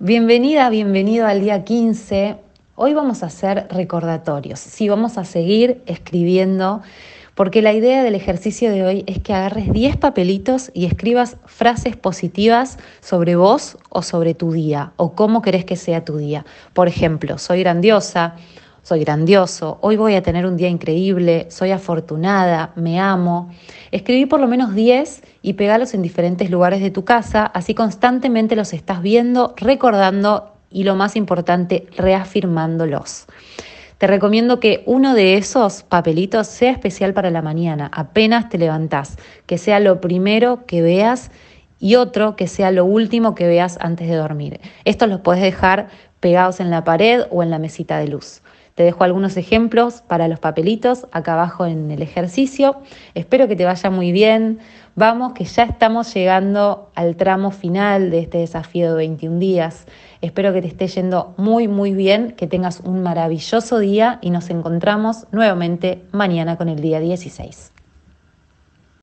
Bienvenida, bienvenido al día 15. Hoy vamos a hacer recordatorios. Sí, vamos a seguir escribiendo porque la idea del ejercicio de hoy es que agarres 10 papelitos y escribas frases positivas sobre vos o sobre tu día o cómo querés que sea tu día. Por ejemplo, soy grandiosa, soy grandioso, hoy voy a tener un día increíble, soy afortunada, me amo. Escribí por lo menos 10 y pegalos en diferentes lugares de tu casa, así constantemente los estás viendo, recordando y lo más importante, reafirmándolos. Te recomiendo que uno de esos papelitos sea especial para la mañana, apenas te levantás, que sea lo primero que veas y otro que sea lo último que veas antes de dormir. Estos los puedes dejar pegados en la pared o en la mesita de luz. Te dejo algunos ejemplos para los papelitos acá abajo en el ejercicio. Espero que te vaya muy bien. Vamos, que ya estamos llegando al tramo final de este desafío de 21 días. Espero que te esté yendo muy, muy bien, que tengas un maravilloso día y nos encontramos nuevamente mañana con el día 16.